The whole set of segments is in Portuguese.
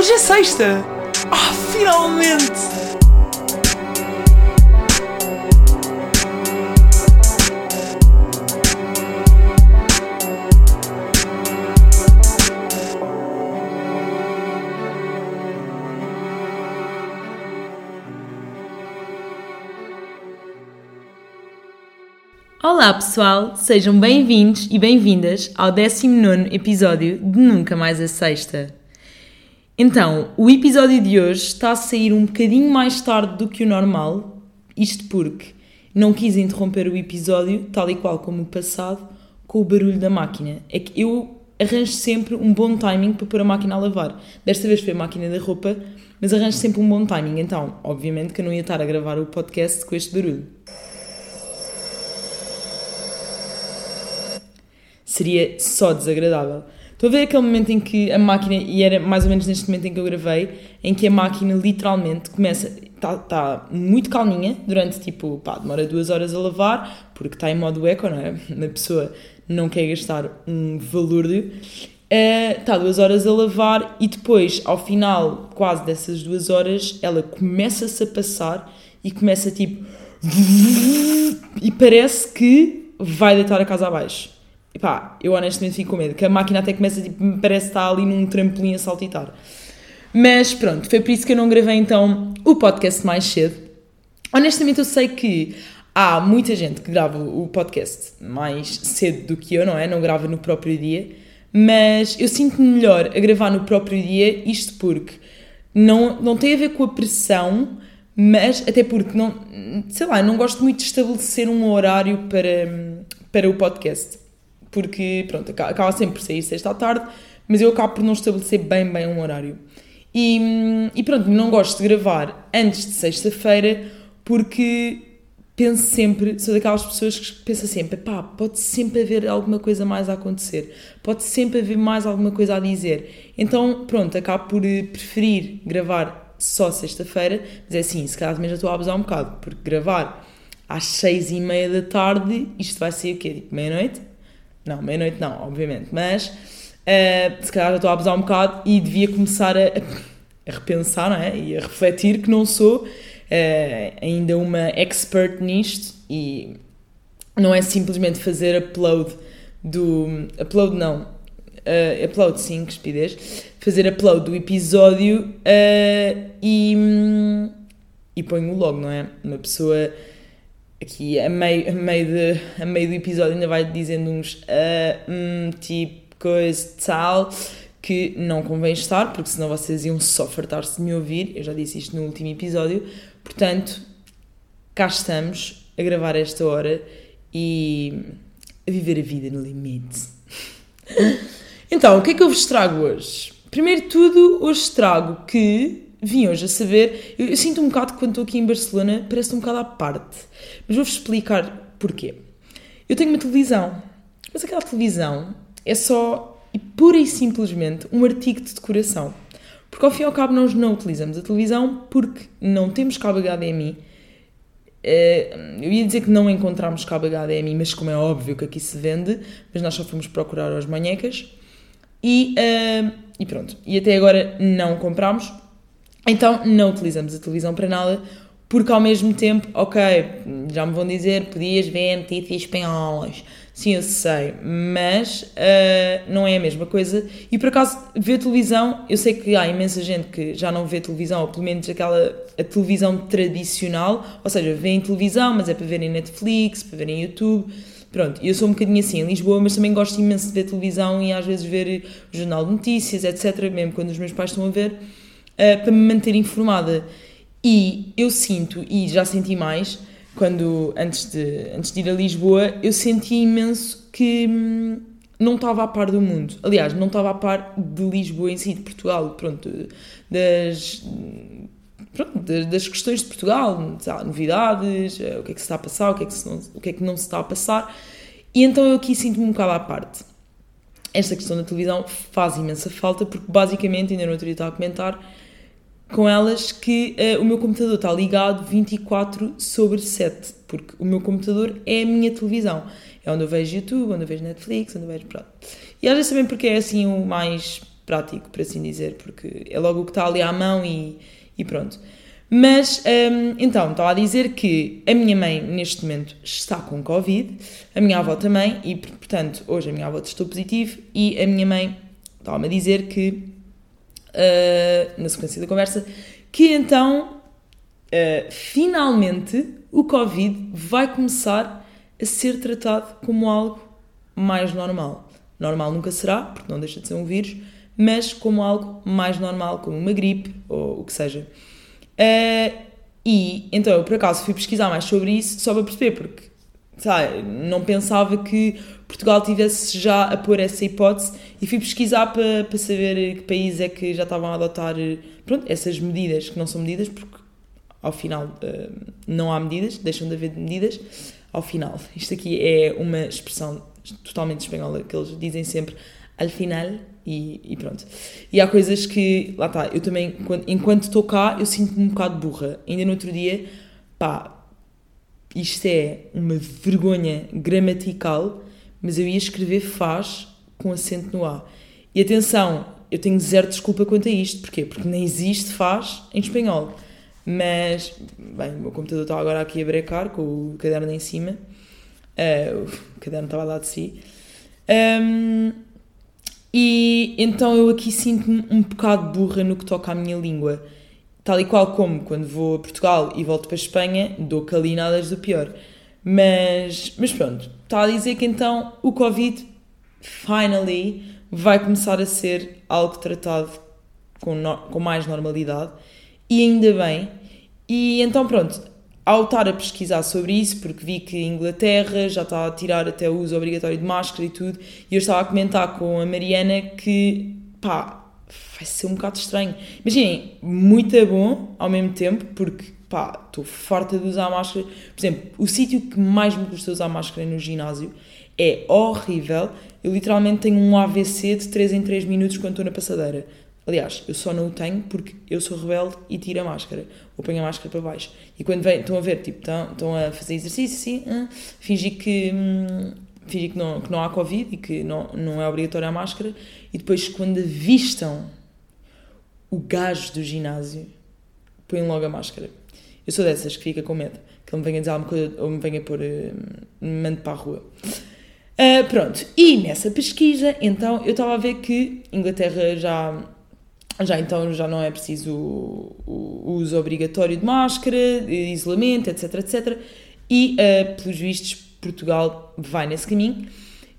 Hoje é sexta! Ah, finalmente! Olá pessoal, sejam bem-vindos e bem-vindas ao 19 episódio de Nunca Mais a Sexta. Então, o episódio de hoje está a sair um bocadinho mais tarde do que o normal, isto porque não quis interromper o episódio, tal e qual como o passado, com o barulho da máquina. É que eu arranjo sempre um bom timing para pôr a máquina a lavar. Desta vez foi a máquina da roupa, mas arranjo sempre um bom timing. Então, obviamente que eu não ia estar a gravar o podcast com este barulho. seria só desagradável. Estou a ver aquele momento em que a máquina, e era mais ou menos neste momento em que eu gravei, em que a máquina literalmente começa, está tá muito calminha durante tipo, pá, demora duas horas a lavar, porque está em modo eco, não é? A pessoa não quer gastar um valúrdio. Está uh, duas horas a lavar e depois, ao final quase dessas duas horas, ela começa-se a passar e começa tipo. e parece que vai deitar a casa abaixo. E pá, eu honestamente fico com medo, que a máquina até começa, tipo, me parece estar ali num trampolim a saltitar. Mas pronto, foi por isso que eu não gravei então o podcast mais cedo. Honestamente, eu sei que há muita gente que grava o podcast mais cedo do que eu, não é? Não grava no próprio dia, mas eu sinto-me melhor a gravar no próprio dia, isto porque não, não tem a ver com a pressão, mas até porque não, sei lá, não gosto muito de estabelecer um horário para, para o podcast porque, pronto, acaba sempre por sair sexta à tarde, mas eu acabo por não estabelecer bem, bem um horário. E, e pronto, não gosto de gravar antes de sexta-feira porque penso sempre, sou daquelas pessoas que pensam sempre, pá, pode sempre haver alguma coisa mais a acontecer, pode sempre haver mais alguma coisa a dizer. Então, pronto, acabo por eh, preferir gravar só sexta-feira, mas é assim, se calhar também já estou a abusar um bocado, porque gravar às seis e meia da tarde, isto vai ser o quê? Meia-noite? Não, meia-noite não, obviamente. Mas uh, se calhar já estou a abusar um bocado e devia começar a, a repensar não é? e a refletir que não sou uh, ainda uma expert nisto e não é simplesmente fazer upload do. Upload não. Uh, upload sim, que estupidez. Fazer upload do episódio e, e ponho logo, não é? Uma pessoa aqui a meio, a meio, de, a meio do episódio ainda vai dizendo uns uh, hum, tipo coisa tal que não convém estar, porque senão vocês iam só fartar-se de me ouvir. Eu já disse isto no último episódio. Portanto, cá estamos a gravar esta hora e a viver a vida no limite. então, o que é que eu vos trago hoje? Primeiro de tudo, hoje trago que vim hoje a saber. Eu, eu, sinto um bocado que quando estou aqui em Barcelona parece um bocado à parte. Mas vou-vos explicar porquê. Eu tenho uma televisão, mas aquela televisão é só e pura e simplesmente um artigo de decoração. Porque ao fim e ao cabo nós não utilizamos a televisão porque não temos cabo HDMI. Eh, eu ia dizer que não encontramos cabo HDMI, mas como é óbvio que aqui se vende, mas nós só fomos procurar as manhecas. E, uh, e pronto. E até agora não compramos. Então não utilizamos a televisão para nada, porque ao mesmo tempo, ok, já me vão dizer, podias ver notícias espanholas. Sim, eu sei, mas uh, não é a mesma coisa. E por acaso, ver televisão, eu sei que há imensa gente que já não vê televisão, ou pelo menos aquela a televisão tradicional, ou seja, vêem televisão, mas é para verem Netflix, para verem YouTube. Pronto, eu sou um bocadinho assim em Lisboa, mas também gosto imenso de ver televisão e às vezes ver o jornal de notícias, etc. Mesmo quando os meus pais estão a ver uh, para me manter informada. E eu sinto, e já senti mais, quando antes de, antes de ir a Lisboa, eu senti imenso que hum, não estava a par do mundo. Aliás, não estava a par de Lisboa em si, de Portugal, pronto, das, pronto, das questões de Portugal, novidades, eh, o que é que se está a passar, o que é que, se não, o que, é que não se está a passar. E então eu aqui sinto-me um bocado à parte. Esta questão da televisão faz imensa falta, porque basicamente, ainda no outro a comentar, com elas que uh, o meu computador está ligado 24 sobre 7, porque o meu computador é a minha televisão. É onde eu vejo YouTube, onde eu vejo Netflix, onde eu vejo. Pronto. E às vezes também porque é assim o mais prático, por assim dizer, porque é logo o que está ali à mão e, e pronto. Mas, hum, então, estava a dizer que a minha mãe, neste momento, está com Covid, a minha avó também, e, portanto, hoje a minha avó testou positivo, e a minha mãe estava-me a dizer que, uh, na sequência da conversa, que então, uh, finalmente, o Covid vai começar a ser tratado como algo mais normal. Normal nunca será, porque não deixa de ser um vírus, mas como algo mais normal, como uma gripe ou o que seja. Uh, e então eu por acaso fui pesquisar mais sobre isso só para perceber, porque sabe, não pensava que Portugal tivesse já a pôr essa hipótese e fui pesquisar para, para saber que países é que já estavam a adotar pronto, essas medidas, que não são medidas, porque ao final uh, não há medidas, deixam de haver medidas ao final. Isto aqui é uma expressão totalmente espanhola que eles dizem sempre al final e, e, pronto. E há coisas que, lá está, eu também, enquanto estou cá, eu sinto-me um bocado burra. Ainda no outro dia, pá, isto é uma vergonha gramatical, mas eu ia escrever faz com acento no A. E atenção, eu tenho zero desculpa quanto a isto. Porquê? Porque nem existe faz em espanhol. Mas, bem, o meu computador está agora aqui a brecar com o caderno em cima. Uh, o caderno estava lá de si. Um, e então eu aqui sinto-me um bocado burra no que toca à minha língua. Tal e qual como quando vou a Portugal e volto para a Espanha, dou calinadas do pior. Mas, mas pronto, está a dizer que então o Covid, finally, vai começar a ser algo tratado com, no, com mais normalidade. E ainda bem. E então pronto, ao estar a pesquisar sobre isso, porque vi que a Inglaterra já está a tirar até o uso obrigatório de máscara e tudo, e eu estava a comentar com a Mariana que, pá, vai ser um bocado estranho. Imaginem, muito bom ao mesmo tempo, porque, pá, estou farta de usar máscara. Por exemplo, o sítio que mais me custa usar máscara no ginásio é horrível. Eu literalmente tenho um AVC de 3 em 3 minutos quando estou na passadeira. Aliás, eu só não o tenho porque eu sou rebelde e tiro a máscara, ou ponho a máscara para baixo. E quando vem, estão a ver, tipo, estão, estão a fazer exercício assim, ah, fingir que. Hum, fingir que não, que não há Covid e que não, não é obrigatória a máscara, e depois, quando avistam o gajo do ginásio, põem logo a máscara. Eu sou dessas que fica com medo, que ele me venha dizer alguma coisa ou me venha pôr. Uh, me mande para a rua. Uh, pronto, e nessa pesquisa, então, eu estava a ver que Inglaterra já já então já não é preciso o, o uso obrigatório de máscara, de isolamento, etc, etc. E, uh, pelos vistos, Portugal vai nesse caminho.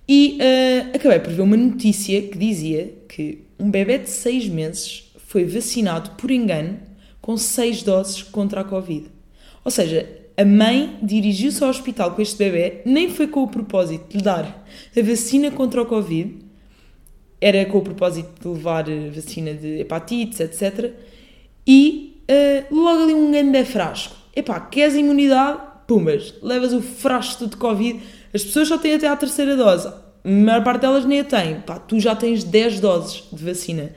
E uh, acabei por ver uma notícia que dizia que um bebê de 6 meses foi vacinado por engano com 6 doses contra a Covid. Ou seja, a mãe dirigiu-se ao hospital com este bebê, nem foi com o propósito de lhe dar a vacina contra o Covid, era com o propósito de levar eh, vacina de hepatites, etc. E uh, logo ali um grande frasco. Epá, queres imunidade? Pumas, levas o frasco de Covid. As pessoas só têm até à terceira dose. A maior parte delas nem a têm. Pá, tu já tens 10 doses de vacina.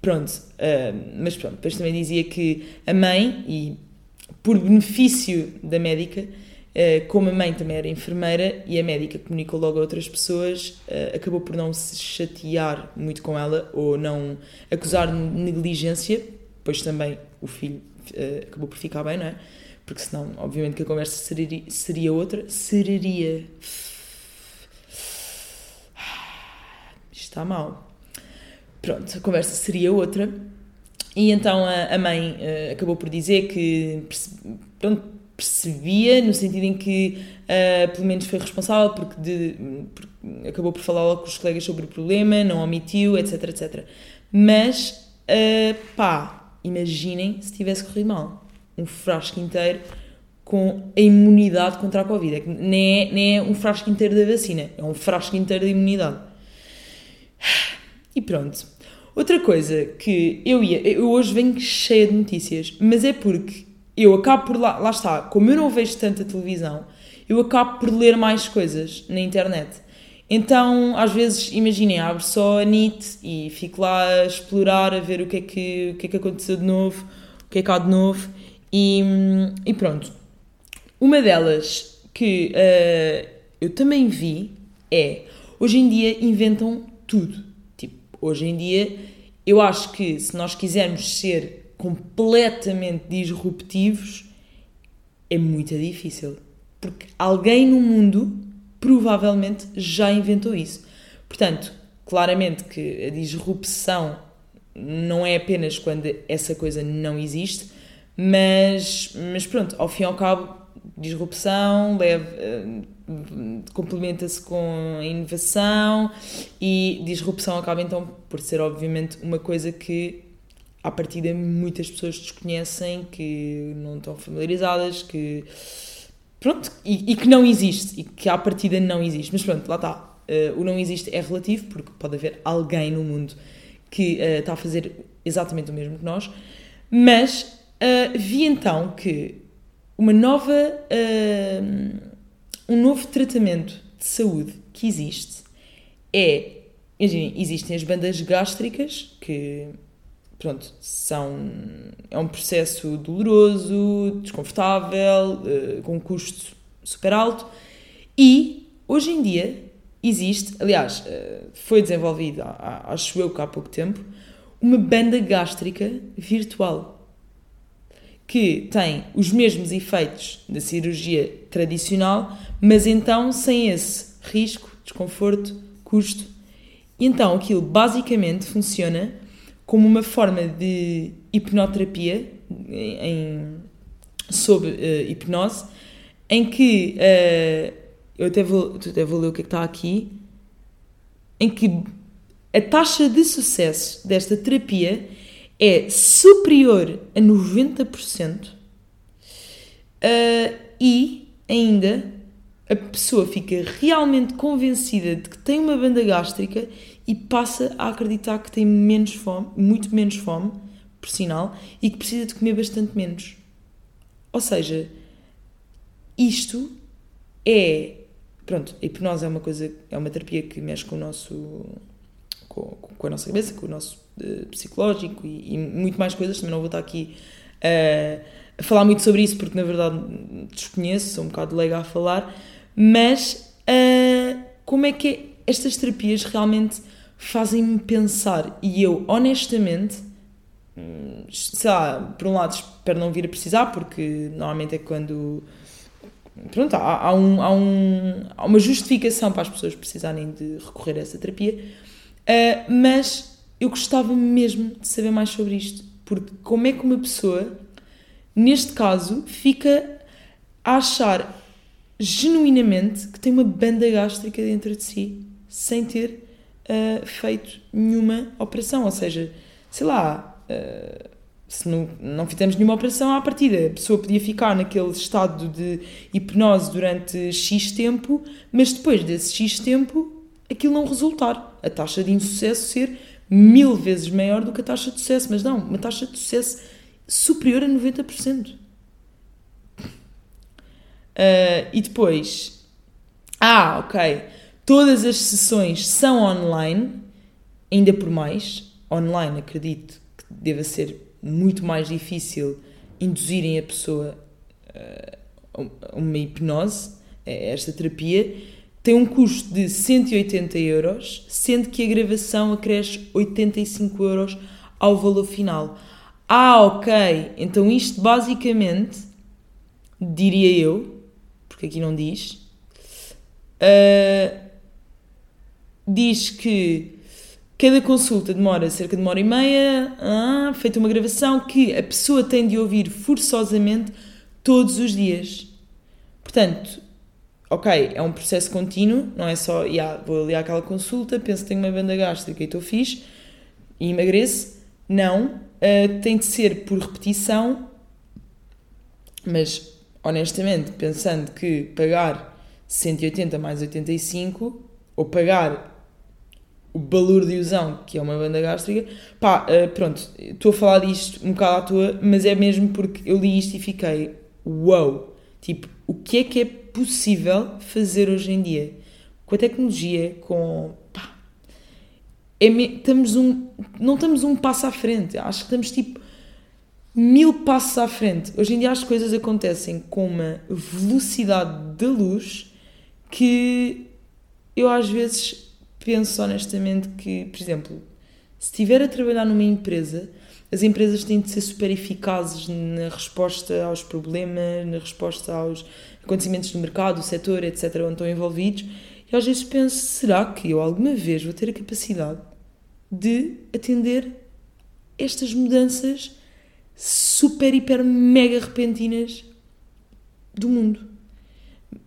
Pronto, uh, mas pronto, depois também dizia que a mãe, e por benefício da médica, eh, como a mãe também era enfermeira e a médica comunicou logo a outras pessoas, uh, acabou por não se chatear muito com ela ou não acusar negligência, pois também o filho uh, acabou por ficar bem, não é? Porque senão, obviamente, que a conversa seria, seria outra. Seria. Está mal. Pronto, a conversa seria outra. E então a, a mãe acabou por dizer que. Pronto, percebia, no sentido em que uh, pelo menos foi responsável porque, de, acabou por falar logo com os colegas sobre o problema, não omitiu, etc, etc. Mas, uh, pá, imaginem se tivesse corrido mal. Um frasco inteiro com a imunidade contra a Covid. É nem, é, nem é um frasco inteiro da vacina, é um frasco inteiro de imunidade. E pronto. Outra coisa que eu ia. Eu hoje venho cheia de notícias, mas é porque eu acabo por lá, lá está, como eu não vejo tanta televisão, eu acabo por ler mais coisas na internet. Então, às vezes, imaginem, abro só a NIT e fico lá a explorar, a ver o que é que, o que, é que aconteceu de novo, o que é que há de novo, e, e pronto. Uma delas que uh, eu também vi é, hoje em dia inventam tudo. Hoje em dia eu acho que se nós quisermos ser completamente disruptivos, é muito difícil. Porque alguém no mundo provavelmente já inventou isso. Portanto, claramente que a disrupção não é apenas quando essa coisa não existe, mas, mas pronto, ao fim e ao cabo, disrupção leva, uh, complementa-se com a inovação e disrupção acaba então por ser obviamente uma coisa que à partida muitas pessoas desconhecem, que não estão familiarizadas, que pronto, e, e que não existe, e que à partida não existe. Mas pronto, lá está. Uh, o não existe é relativo, porque pode haver alguém no mundo que uh, está a fazer exatamente o mesmo que nós, mas uh, vi então que uma nova, um novo tratamento de saúde que existe. É, existem as bandas gástricas, que pronto, são, é um processo doloroso, desconfortável, uh, com um custo super alto e hoje em dia existe, aliás, uh, foi desenvolvido, acho eu que há pouco tempo, uma banda gástrica virtual que tem os mesmos efeitos da cirurgia tradicional, mas então sem esse risco, desconforto, custo. Então aquilo basicamente funciona como uma forma de hipnoterapia em, sob uh, hipnose, em que uh, eu até vou, até vou ler o que, é que está aqui, em que a taxa de sucesso desta terapia é superior a 90% uh, e ainda a pessoa fica realmente convencida de que tem uma banda gástrica e passa a acreditar que tem menos fome, muito menos fome, por sinal, e que precisa de comer bastante menos. Ou seja, isto é. Pronto, a hipnose é uma coisa, é uma terapia que mexe com o nosso. Com, com a nossa cabeça, com o nosso uh, psicológico e, e, muito mais coisas. Também não vou estar aqui uh, a falar muito sobre isso porque na verdade desconheço, sou um bocado leiga a falar, mas uh, como é que é, estas terapias realmente fazem-me pensar e eu, honestamente, hum, sei lá, por um lado espero não vir a precisar, porque normalmente é quando. Pronto, há, há, um, há, um, há uma justificação para as pessoas precisarem de recorrer a essa terapia, uh, mas eu gostava mesmo de saber mais sobre isto, porque como é que uma pessoa, neste caso, fica a achar genuinamente que tem uma banda gástrica dentro de si, sem ter uh, feito nenhuma operação. Ou seja, sei lá, uh, se não, não fizemos nenhuma operação à partida, a pessoa podia ficar naquele estado de hipnose durante X tempo, mas depois desse X tempo aquilo não resultar. A taxa de insucesso ser mil vezes maior do que a taxa de sucesso, mas não, uma taxa de sucesso superior a 90%. Uh, ah, e depois, ah, ok, Todas as sessões são online, ainda por mais. Online, acredito que deva ser muito mais difícil induzirem a pessoa uh, a uma hipnose, esta terapia. Tem um custo de 180 euros, sendo que a gravação acresce 85 euros ao valor final. Ah, ok. Então isto basicamente, diria eu, porque aqui não diz, uh, diz que cada consulta demora cerca de uma hora e meia, ah, feita uma gravação que a pessoa tem de ouvir forçosamente todos os dias. Portanto, ok, é um processo contínuo, não é só, yeah, vou ali àquela consulta, penso que tenho uma banda gástrica e estou fixe e emagreço. Não, uh, tem de ser por repetição, mas honestamente, pensando que pagar 180 mais 85 ou pagar o Balur de Ilusão, que é uma banda gástrica. Pá, uh, pronto, estou a falar disto um bocado à toa, mas é mesmo porque eu li isto e fiquei, wow! Tipo, o que é que é possível fazer hoje em dia? Com a tecnologia, com. Pá, é, estamos um, não estamos um passo à frente, acho que estamos tipo mil passos à frente. Hoje em dia as coisas acontecem com uma velocidade de luz que eu às vezes penso honestamente que, por exemplo, Se estiver a trabalhar numa empresa, as empresas têm de ser super eficazes na resposta aos problemas, na resposta aos acontecimentos do mercado, do setor, etc., onde estão envolvidos. E às vezes penso: será que eu alguma vez vou ter a capacidade de atender estas mudanças super, hiper, mega repentinas do mundo?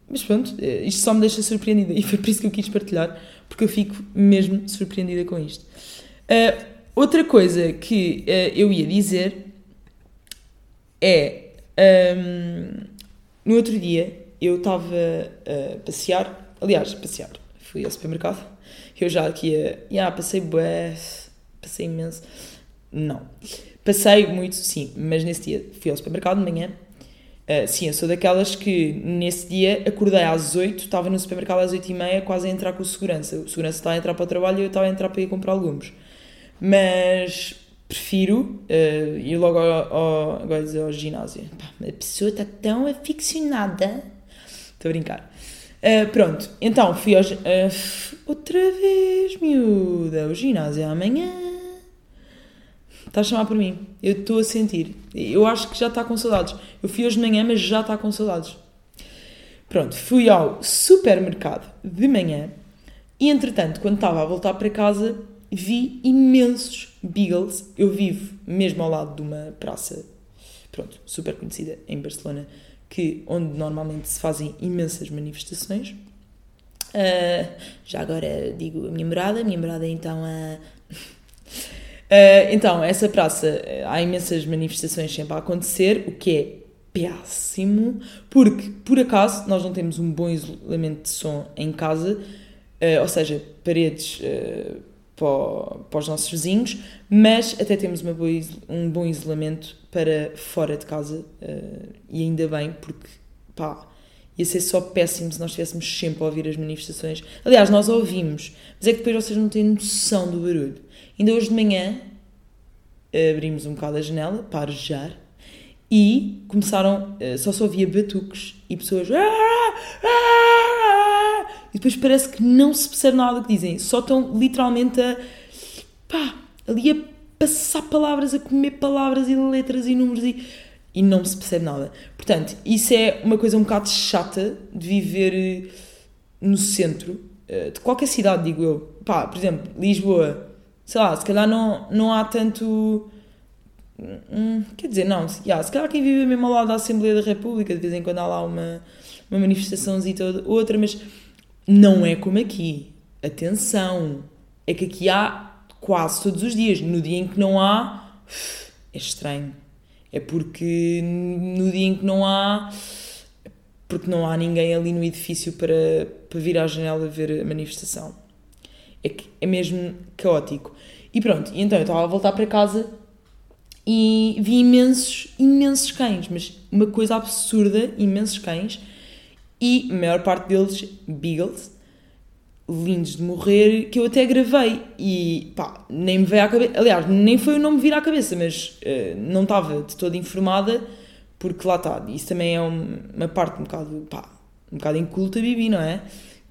Mas pronto, eh, isto só me deixa surpreendida e foi por isso que eu quis partilhar, porque eu fico mesmo surpreendida com isto. Uh, outra coisa que uh, eu ia dizer é. Um, no outro dia eu estava a passear, aliás, passear, fui ao supermercado. Eu já aqui ia. Yeah, passei bué, passei imenso. Não. Passei muito, sim, mas nesse dia fui ao supermercado de manhã Uh, sim, eu sou daquelas que nesse dia acordei às 8, estava no supermercado às 8 e meia, quase a entrar com o segurança. O segurança estava a entrar para o trabalho e eu estava a entrar para ir comprar legumes. Mas prefiro uh, ir logo ao, ao, dizer, ao ginásio. Pá, a pessoa está tão aficionada. Estou a brincar. Uh, pronto, então fui ao. Uh, outra vez, miúda, o ginásio amanhã. Está a chamar por mim. Eu estou a sentir. Eu acho que já está com saudades. Eu fui hoje de manhã, mas já está com saudades. Pronto, fui ao supermercado de manhã e, entretanto, quando estava a voltar para casa, vi imensos Beagles. Eu vivo mesmo ao lado de uma praça, pronto, super conhecida em Barcelona, que, onde normalmente se fazem imensas manifestações. Uh, já agora digo a minha morada. A minha morada é então a. Uh, então, essa praça, há imensas manifestações sempre a acontecer, o que é péssimo, porque, por acaso, nós não temos um bom isolamento de som em casa, uh, ou seja, paredes uh, para, para, os nossos vizinhos, mas até temos boa, um bom isolamento para fora de casa, e ainda bem, porque, pá, ia ser só péssimo se nós estivéssemos sempre a ouvir as manifestações. Aliás, nós ouvimos, mas é que depois vocês não têm noção do barulho. Ainda hoje de manhã abrimos um bocado a janela para arejar e começaram, eh, só se ouvia batuques e pessoas. Ah, ah, ah", e depois parece que não se percebe nada do que dizem, só estão literalmente a. pá, ali a passar palavras, a comer palavras e letras e números e. e não se percebe nada. Portanto, isso é uma coisa um bocado chata de viver eh, no centro eh, de qualquer cidade, digo eu. Pá, por exemplo, Lisboa sei lá, se calhar não, não há tanto. Hum, quer dizer, não, yeah, se calhar quem vive mesmo ao lado da Assembleia da República, de vez em quando há lá uma, uma manifestaçãozinha toda, outra, mas não é como aqui. Atenção, é que aqui há quase todos os dias. No dia em que não há, é estranho. É porque no dia em que não há, porque não há ninguém ali no edifício para, para vir à janela ver a manifestação. É, que é mesmo caótico. E pronto, e então eu estava a voltar para casa e vi imensos, imensos cães, mas uma coisa absurda, imensos cães, e a maior parte deles beagles, lindos de morrer, que eu até gravei e pá, nem me veio à cabeça, aliás, nem foi o nome vir à cabeça, mas uh, não estava de toda informada, porque lá está, isso também é uma parte um bocado, pá, um bocado inculta, Bibi, não é?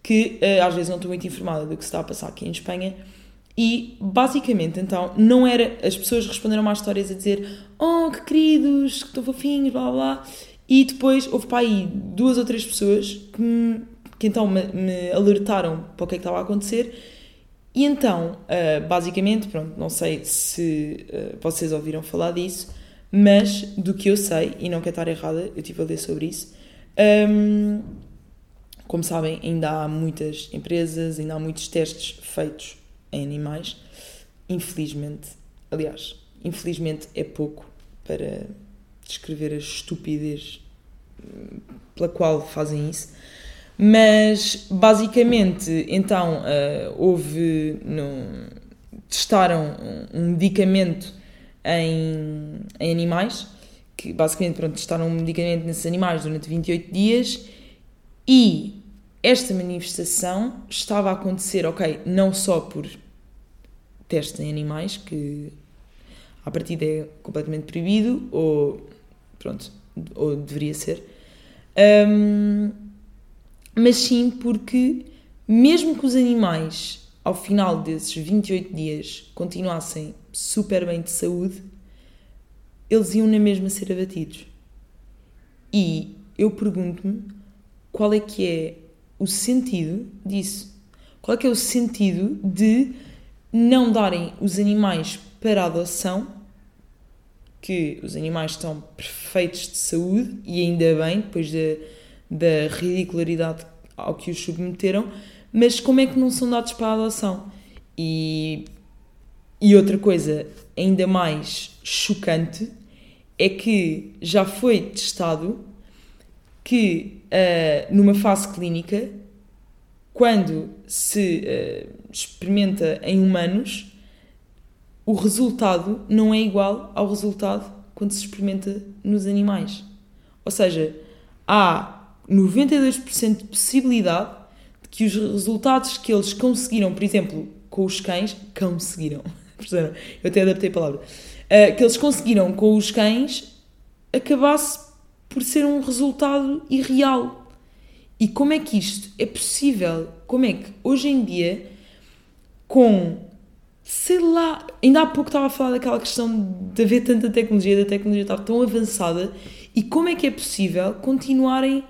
que uh, às vezes não estou muito informada do que se está a passar aqui em Espanha. E basicamente, então, não era. As pessoas responderam às histórias a dizer: Oh, que queridos, que estão fofinhos, blá blá blá. E depois houve para aí duas ou três pessoas que, me, que então me, me, alertaram para o que é que estava a acontecer. E então, uh, basicamente, pronto, não sei se uh, vocês ouviram falar disso, mas do que eu sei, e não quero estar errada, eu estive a ler sobre isso. Um, como sabem, ainda há muitas empresas, ainda há muitos testes feitos em animais. Infelizmente, aliás, infelizmente é pouco para descrever a estupidez hum, pela qual fazem isso. Mas basicamente, então, uh, houve. No, testaram um medicamento em, em animais, que basicamente pronto, testaram um medicamento nesses animais durante 28 dias e esta manifestação estava a acontecer, ok, não só por testes em animais, que a partida é completamente proibido, ou pronto, ou deveria ser, um, mas sim porque, mesmo que os animais ao final desses 28 dias, continuassem super bem de saúde, eles iam na mesma ser abatidos. E eu pergunto-me qual é que é o sentido disso. Qual é que é o sentido de não darem os animais para adoção, que os animais estão perfeitos de saúde, e ainda bem, depois da, da ridicularidade ao que os submeteram, mas como é que não são dados para a adoção? E, e outra coisa ainda mais chocante é que já foi testado que uh, numa fase clínica, quando se uh, experimenta em humanos, o resultado não é igual ao resultado quando se experimenta nos animais. Ou seja, há 92% de possibilidade que os resultados que eles conseguiram, por exemplo, com os cães, conseguiram, eu até adaptei a palavra, uh, que eles conseguiram com os cães acabasse por ser um resultado irreal. E como é que isto é possível? Como é que hoje em dia, com sei lá, ainda há pouco estava a falar daquela questão de haver tanta tecnologia, da tecnologia estar tão avançada, e como é que é possível continuarem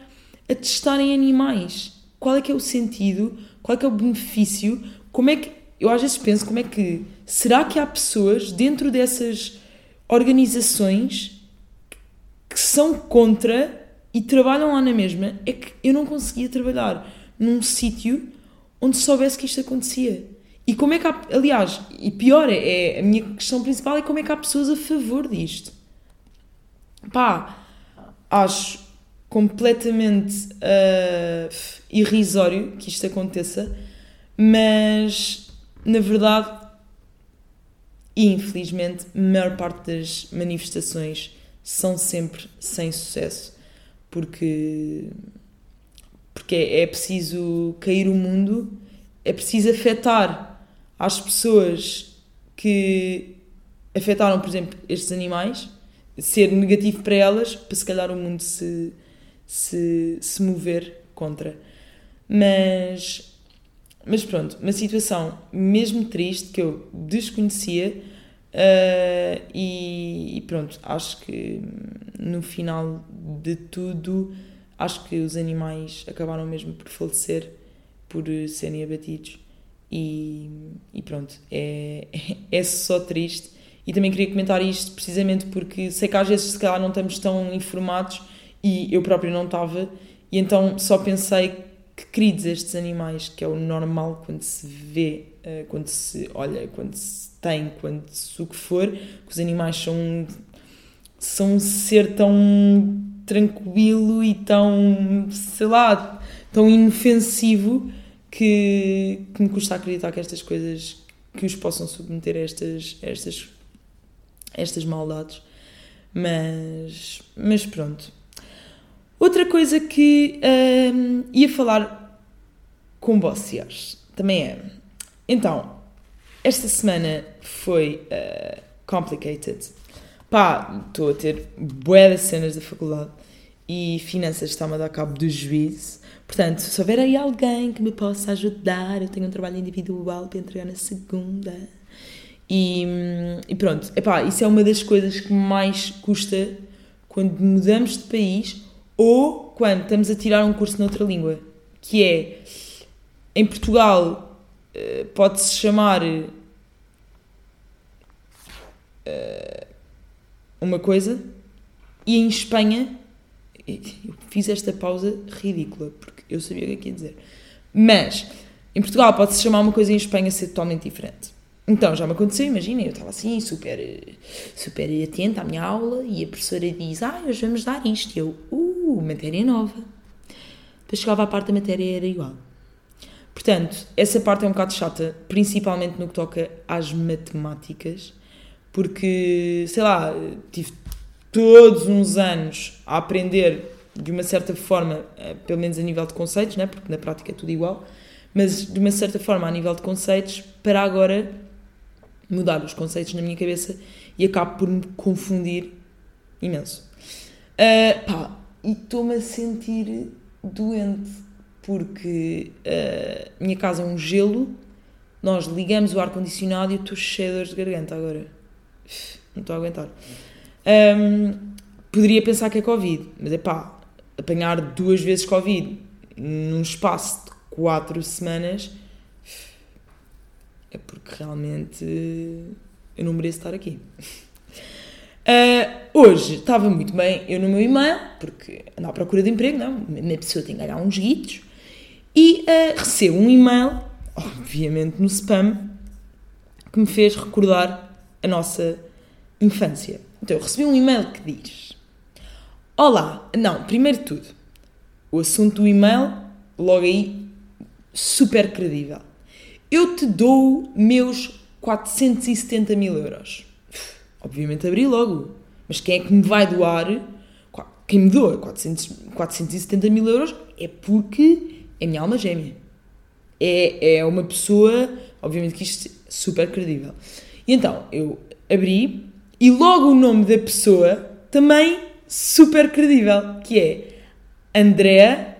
a testarem animais? qual é que é o sentido, qual é que é o benefício, como é que, eu às vezes penso, como é que, será que há pessoas dentro dessas organizações que são contra e trabalham lá na mesma? É que eu não conseguia trabalhar num sítio onde soubesse que isto acontecia. E como é que há, aliás, e pior é, é, a minha questão principal é como é que há pessoas a favor disto. Pá, acho completamente uh, irrisório que isto aconteça, mas na verdade infelizmente a maior parte das manifestações são sempre sem sucesso porque porque é, é preciso cair o mundo é preciso afetar as pessoas que afetaram por exemplo estes animais ser negativo para elas para se calhar o mundo se se, se mover contra. Mas, mas pronto, uma situação mesmo triste que eu desconhecia uh, e, e, pronto, acho que no final de tudo, acho que os animais acabaram mesmo por falecer, por serem abatidos. E, e pronto, é, é só triste. E também queria comentar isto precisamente porque sei que às vezes se calhar não estamos tão informados e eu próprio não estava, e então só pensei que queridos estes animais, que é o normal quando se vê, uh, quando se olha, quando se tem, quando se o que for, que os animais são, são um ser tão tranquilo e tão, sei lá, tão inofensivo que, que me custa acreditar que estas coisas que os possam submeter a estas, estas, estas maldades. Mas, mas pronto, Outra coisa que um, ia falar com vocês também é. Então, esta semana foi uh, complicated. Pá, estou a ter bué cenas da faculdade e finanças está-me a dar cabo do juízo. Portanto, se houver aí alguém que me possa ajudar, eu tenho um trabalho individual para entregar na segunda. E, e pronto, epá, isso é uma das coisas que mais custa quando mudamos de país ou quando estamos a tirar um curso noutra língua, que é em Portugal eh, pode-se chamar uh, uma coisa e em Espanha eu fiz esta pausa ridícula eu sabia o que é que ia dizer mas em Portugal pode-se chamar uma coisa e em Espanha ser totalmente diferente então, já me aconteceu, imagina, eu estava assim, super, super atenta à minha aula e a professora diz, ah, hoje vamos dar isto. E eu, uh, matéria nova. Depois chegava à parte da matéria era igual. Portanto, essa parte é um bocado chata, principalmente no que toca às matemáticas, porque, sei lá, tive todos uns anos a aprender de uma certa forma, eh, pelo menos a nível de conceitos, né? porque na prática é tudo igual, mas de uma certa forma a nível de conceitos, para agora mudar os conceitos na minha cabeça e acabo por me confundir imenso. Uh, pá, e estou-me a sentir doente porque uh, minha casa é um gelo nós ligamos o ar-condicionado e eu estou cheio de dores de garganta agora. Não estou a aguentar. Hum, poderia pensar que é Covid, mas é pá, apanhar duas vezes Covid num espaço de quatro semanas é porque realmente eu não mereço estar aqui. Uh, hoje estava muito bem eu no meu e-mail, porque ando à procura de emprego, não? Uma pessoa tem que ganhar uns guitos, e uh, recebo um e-mail, obviamente no spam, que me fez recordar a nossa infância. Então eu recebi um e-mail que diz: Olá, não, primeiro de tudo, o assunto do e-mail, logo aí, super credível. Eu te dou meus 470 mil euros. Obviamente abri logo. Mas quem é que me vai doar? Quem me doa 400, 470 mil euros é porque é minha alma gêmea. É, é uma pessoa, obviamente que isto é super credível. E então, eu abri e logo o nome da pessoa também super credível, que é Andrea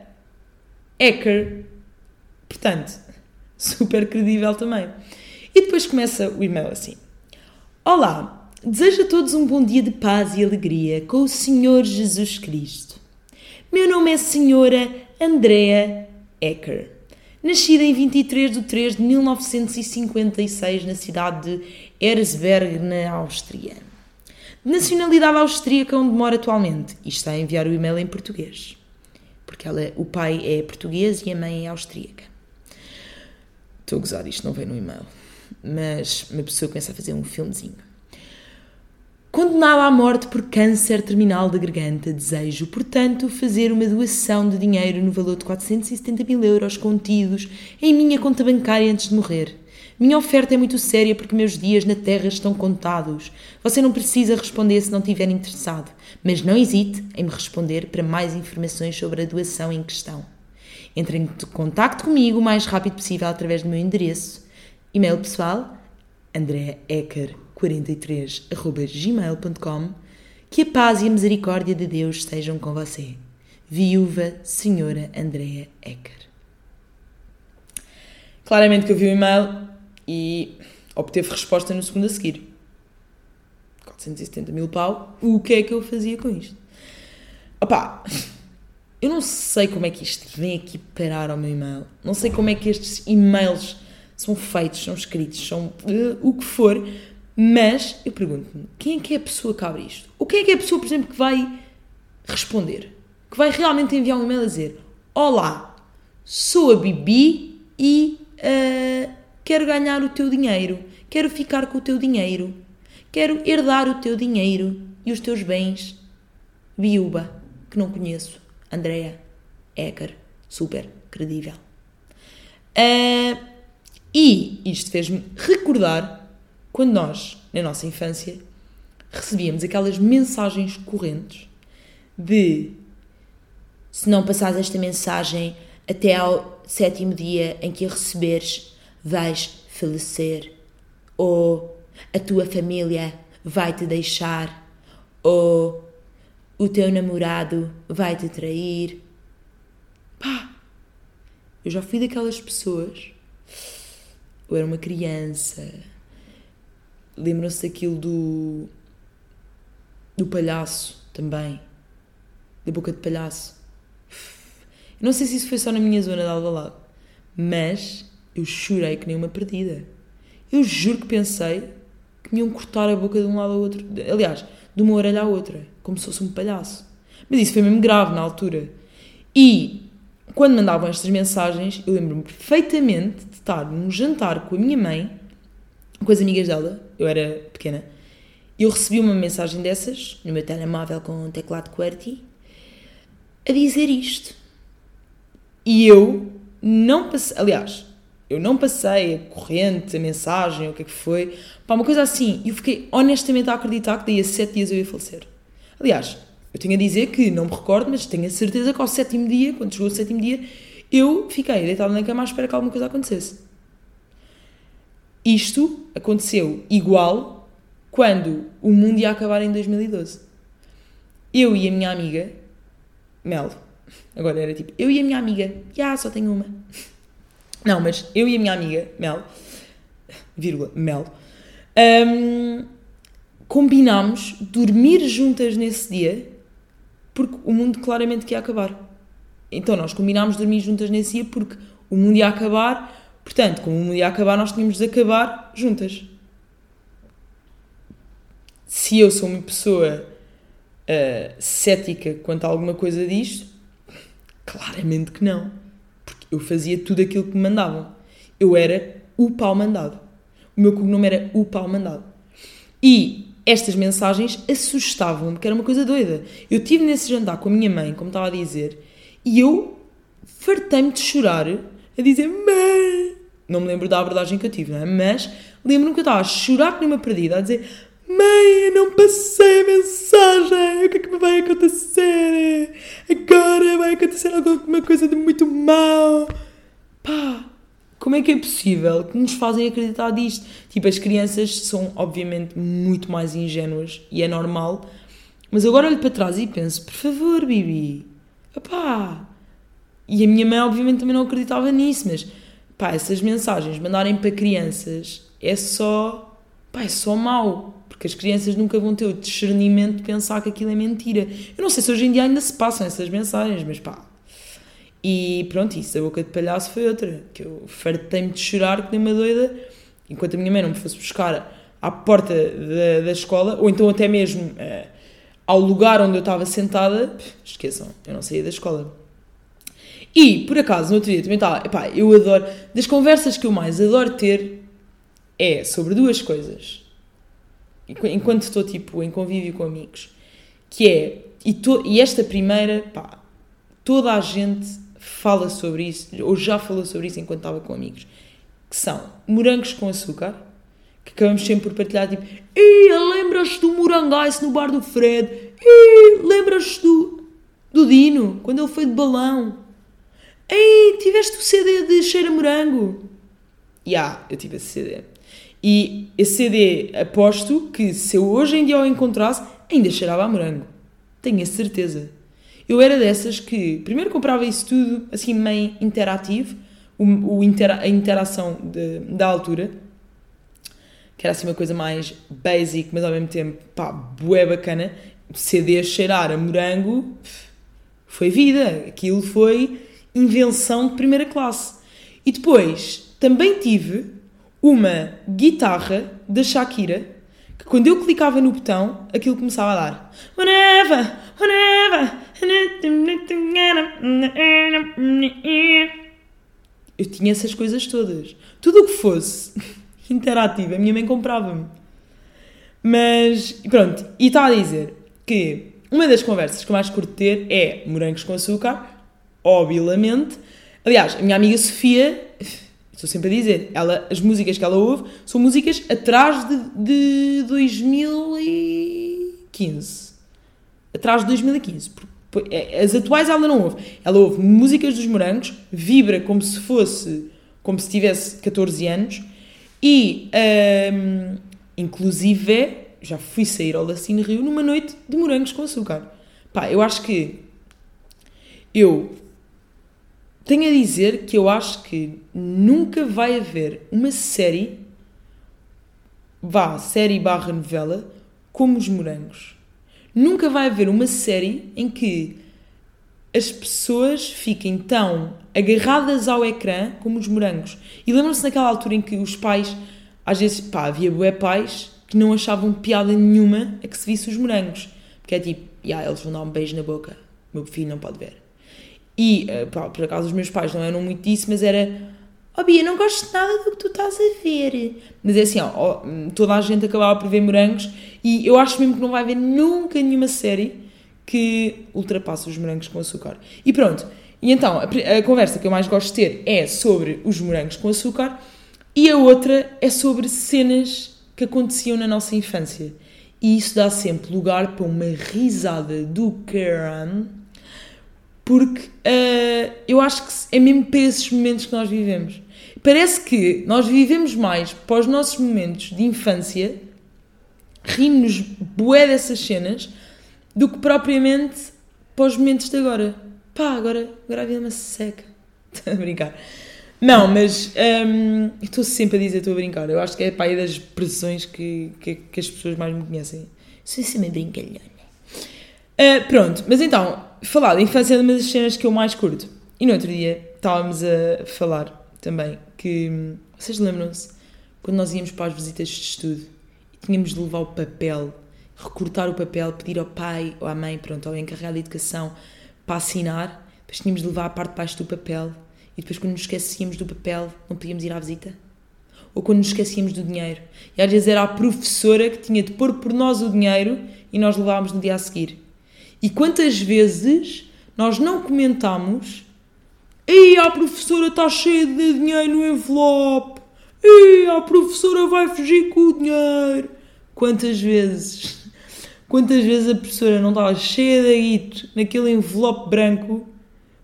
Ecker. Portanto, super credível também. E depois começa o e-mail assim: Olá, desejo a todos um bom dia de paz e alegria com o Senhor Jesus Cristo. Meu nome é Senhora Andrea Ecker. Nascida em 23 de 3 de 1956 na cidade de Erzberg, na Áustria. De nacionalidade austríaca, onde mora atualmente, e está a enviar o e-mail em português. Porque ela, o pai é português e a mãe é austríaca. Estou a gozar, isto não vem no e-mail. Mas uma pessoa começa a fazer um filmezinho. Condenada à morte por câncer terminal da garganta, desejo, portanto, fazer uma doação de dinheiro no valor de 470 mil euros contidos em minha conta bancária antes de morrer. Minha oferta é muito séria porque meus dias na Terra estão contados. Você não precisa responder se não estiver interessado, mas não hesite em me responder para mais informações sobre a doação em questão. Entre em contato comigo o mais rápido possível através do meu endereço. E-mail pessoal, andreecker43.gmail.com Que a paz e a misericórdia de Deus estejam com você. Viúva Senhora Andrea Ecker. Claramente que eu vi o e-mail e obteve resposta no segundo a seguir. 470 mil pau. O que é que eu fazia com isto? Opá, eu não sei como é que isto vem aqui parar ao meu e-mail. Não sei como é que estes e-mails são feitos, são escritos, são uh, o que for. Mas eu pergunto-me, quem é que é a pessoa que abre isto? Ou quem é que é a pessoa, por exemplo, que vai responder? Que vai realmente enviar um e-mail a dizer Olá, sou a Bibi e uh, quero ganhar o teu dinheiro. Quero ficar com o teu dinheiro. Quero herdar o teu dinheiro e os teus bens. Viúva, que não conheço. Andrea Ecker, super credível. Uh, e isto fez-me recordar quando nós, na nossa infância, recebíamos aquelas mensagens correntes de se não passares esta mensagem até ao sétimo dia em que a receberes, vais falecer, ou a tua família vai te deixar, ou o teu namorado vai te trair. Pá! Eu já fui daquelas pessoas. Eu era uma criança. Lembram-se daquilo do. do palhaço também. Da boca de palhaço. Eu não sei se isso foi só na minha zona de Alvalade, mas eu chorei que nem uma perdida. Eu juro que pensei que me iam cortar a boca de um lado ao outro. Aliás, de uma orelha à outra, como se fosse um palhaço. Mas isso foi mesmo grave na altura. E quando mandavam estas mensagens, eu lembro-me perfeitamente de estar num jantar com a minha mãe, com as amigas dela, eu era pequena, eu recebi uma mensagem dessas no meu telemóvel com um teclado QWERTY a dizer isto. E eu não passei, aliás, eu não passei a corrente, a mensagem, o que é que foi, Pá, uma coisa assim. E eu fiquei honestamente a acreditar que daí a sete dias eu ia falecer. Aliás, eu tenho a dizer que não me recordo, mas tenho a certeza que ao sétimo dia, quando chegou o sétimo dia, eu fiquei deitada na cama à espera que alguma coisa acontecesse. Isto aconteceu igual quando o mundo ia acabar em 2012. Eu e a minha amiga, Mel, agora era tipo, eu e a minha amiga, já só tenho uma. Não, mas eu e a minha amiga, Mel, vírgula, mel, um, combinámos dormir juntas nesse dia porque o mundo claramente que ia acabar. Então nós combinámos dormir juntas nesse dia porque o mundo ia acabar, portanto, como o mundo ia acabar, nós tínhamos de acabar juntas. Se eu sou uma pessoa uh, cética quanto a alguma coisa disto, claramente que não. Eu fazia tudo aquilo que me mandavam. Eu era o pau mandado. O meu cognome era o pau mandado. E estas mensagens assustavam-me, porque era uma coisa doida. Eu tive nesse jantar com a minha mãe, como estava a dizer, e eu fartei-me de chorar, a dizer: Mãe! Não me lembro da abordagem que eu tive, não é? Mas lembro-me que eu estava a chorar como uma perdida, a dizer: Mãe, eu não passei a mensagem, o que é que me vai acontecer? Agora vai acontecer alguma coisa de muito mal. Pá, como é que é possível que nos fazem acreditar disto? Tipo, as crianças são obviamente muito mais ingênuas e é normal, mas agora olho para trás e penso: por favor, Bibi, Epá! E a minha mãe, obviamente, também não acreditava nisso, mas pá, essas mensagens mandarem para crianças é só. pá, é só mau. Porque as crianças nunca vão ter o discernimento de pensar que aquilo é mentira. Eu não sei se hoje em dia ainda se passam essas mensagens, mas pá. E pronto, isso, a boca de palhaço foi outra. Que eu fartei-me de chorar que nem uma doida, enquanto a minha mãe não me fosse buscar à porta da, da escola, ou então até mesmo. Uh, ao lugar onde eu estava sentada, esqueçam, eu não saía da escola. E, por acaso, no outro dia também estava, epá, eu adoro, das conversas que eu mais adoro ter é sobre duas coisas. Enquanto estou, tipo, em convívio com amigos. Que é, e, to, e esta primeira, pá, toda a gente fala sobre isso, ou já falou sobre isso enquanto estava com amigos. Que são morangos com açúcar que acabamos sempre por partilhar, tipo, Ih, lembras-te do Moranguice no bar do Fred? Ih, lembras-te do, do Dino, quando ele foi de balão? Ei, tiveste o CD de Cheira Morango? Ya, yeah, eu tive esse CD. E esse CD, aposto que se eu hoje em dia o encontrasse, ainda cheirava a morango. Tenho a certeza. Eu era dessas que primeiro comprava isso tudo, assim, meio interativo, o, o intera a interação de, da altura, que era assim uma coisa mais basic, mas ao mesmo tempo, pá, bué bacana. CD cheirar a morango foi vida. Aquilo foi invenção de primeira classe. E depois também tive uma guitarra da Shakira que quando eu clicava no botão aquilo começava a dar. Eu tinha essas coisas todas. Tudo o que fosse interativa. A minha mãe comprava-me. Mas, pronto, e está a dizer que uma das conversas que mais curto ter é morangos com açúcar, obviamente. Aliás, a minha amiga Sofia, estou sempre a dizer, ela, as músicas que ela ouve são músicas atrás de, de 2015. Atrás de 2015. É, as atuais ela não ouve. Ela ouve músicas dos morangos, vibra como se fosse, como se tivesse 14 anos e, um, inclusive, já fui sair ao Lacine Rio numa noite de morangos com açúcar. Pá, eu acho que eu tenho a dizer que eu acho que nunca vai haver uma série, vá, série barra novela, como os morangos. Nunca vai haver uma série em que as pessoas fiquem tão agarradas ao ecrã como os morangos. E lembram-se naquela altura em que os pais, às vezes, pá, havia bué pais que não achavam piada nenhuma a que se visse os morangos. Porque é tipo, yeah, eles vão dar um beijo na boca, meu filho não pode ver. E, eh, pá, por acaso os meus pais não eram muito disso, mas era, oh Bia, não gosto nada do que tu estás a ver. Mas é assim, ó, toda a gente acabava por ver morangos e eu acho mesmo que não vai haver nunca nenhuma série que ultrapassa os morangos com açúcar. E pronto, e então a, a, conversa que eu mais gosto de ter é sobre os morangos com açúcar e a outra é sobre cenas que aconteciam na nossa infância. E isso dá sempre lugar para uma risada do Karen, porque uh, eu acho que é mesmo para esses momentos que nós vivemos. Parece que nós vivemos mais para os nossos momentos de infância, rimos bué dessas cenas, do que propriamente para os momentos de agora. Pá, agora, agora a vida me seca. Estou a brincar. Não, mas hum, estou sempre a dizer, estou a brincar. Eu acho que é para aí das expressões que, que, que as pessoas mais me conhecem. Sou sempre brincalhona. Uh, pronto, mas então, falar de infância é uma das cenas que eu mais curto. E no outro dia estávamos a falar também que. Vocês lembram-se quando nós íamos para as visitas de estudo e tínhamos de levar o papel, recortar o papel, pedir ao pai ou à mãe, pronto, ao encarregado de educação para assinar, depois tínhamos de levar a parte de baixo do papel e depois quando nos esquecíamos do papel não podíamos ir à visita? Ou quando nos esquecíamos do dinheiro. E às vezes era a professora que tinha de pôr por nós o dinheiro e nós levávamos no dia a seguir. E quantas vezes nós não comentámos Ei, a professora está cheia de dinheiro no envelope. Ei, a professora vai fugir com o dinheiro. Quantas vezes? Quantas vezes a professora não estava cheia de guito naquele envelope branco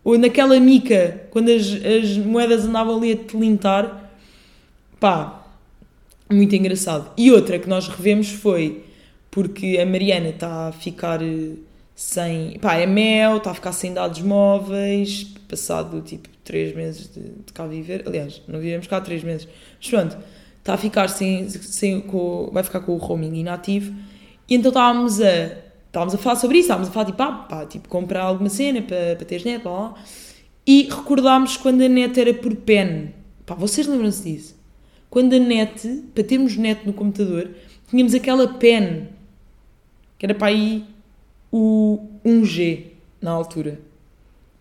ou naquela mica quando as, as moedas andavam ali a tilintar? Pá, muito engraçado. E outra que nós revemos foi porque a Mariana está a ficar eh, sem. pá, é mel, está a ficar sem dados móveis, passado tipo 3 meses de, de cá viver. Aliás, não vivemos cá há 3 meses. Mas pronto, está a ficar sem. sem com, vai ficar com o roaming inativo. E então estávamos a. Estávamos a falar sobre isso, estávamos a falar tipo, ah, pá, tipo, comprar alguma cena para, para teres net. E recordámos quando a net era por pen. Pá, vocês lembram-se disso? Quando a net, para termos net no computador, tínhamos aquela pen, que era para aí o 1G na altura.